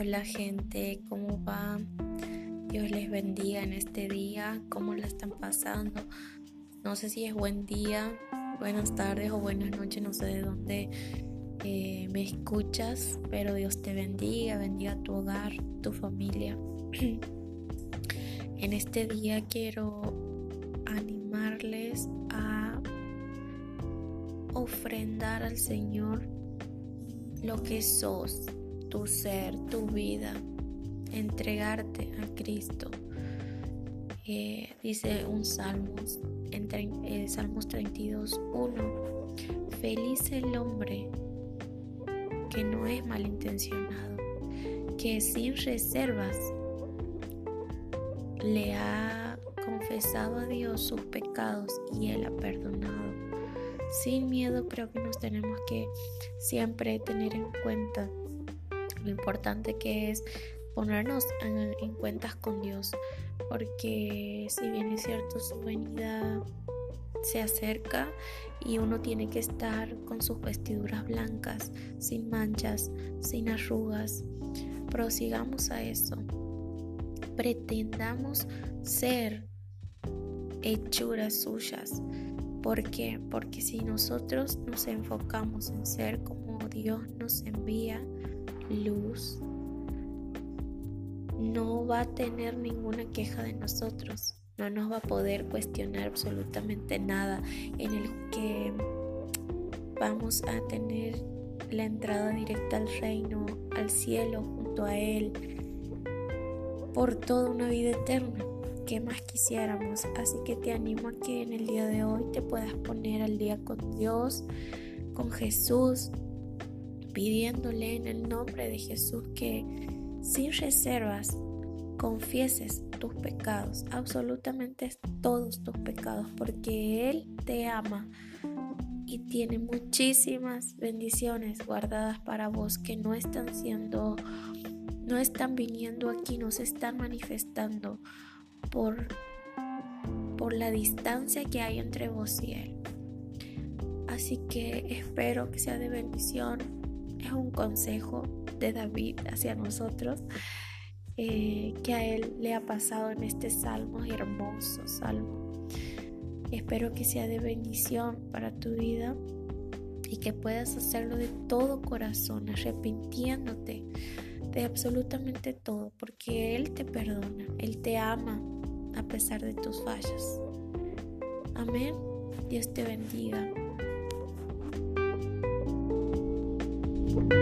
Hola gente, ¿cómo va? Dios les bendiga en este día, ¿cómo la están pasando? No sé si es buen día, buenas tardes o buenas noches, no sé de dónde eh, me escuchas, pero Dios te bendiga, bendiga tu hogar, tu familia. en este día quiero animarles a ofrendar al Señor lo que sos tu ser, tu vida, entregarte a Cristo. Eh, dice un Salmos, en eh, Salmos 32, 1. Feliz el hombre que no es malintencionado, que sin reservas le ha confesado a Dios sus pecados y Él ha perdonado. Sin miedo creo que nos tenemos que siempre tener en cuenta lo importante que es ponernos en, cuentas con Dios, porque si bien es cierto su venida se acerca y uno tiene que estar con sus vestiduras blancas, sin manchas, sin arrugas. Prosigamos a eso. Pretendamos ser hechuras suyas. ¿Por qué? Porque si nosotros nos enfocamos en ser como Dios nos envía, luz, no va a tener ninguna queja de nosotros, no nos va a poder cuestionar absolutamente nada en el que vamos a tener la entrada directa al reino, al cielo, junto a Él, por toda una vida eterna. ¿Qué más quisiéramos? Así que te animo a que en el día de hoy te puedas poner al día con Dios, con Jesús, pidiéndole en el nombre de Jesús que sin reservas confieses tus pecados, absolutamente todos tus pecados, porque Él te ama y tiene muchísimas bendiciones guardadas para vos que no están siendo, no están viniendo aquí, no se están manifestando por, por la distancia que hay entre vos y Él. Así que espero que sea de bendición es un consejo de David hacia nosotros eh, que a él le ha pasado en este salmo, hermoso salmo. Espero que sea de bendición para tu vida y que puedas hacerlo de todo corazón, arrepintiéndote de absolutamente todo, porque Él te perdona, Él te ama a pesar de tus fallas. Amén. Dios te bendiga. Thank you.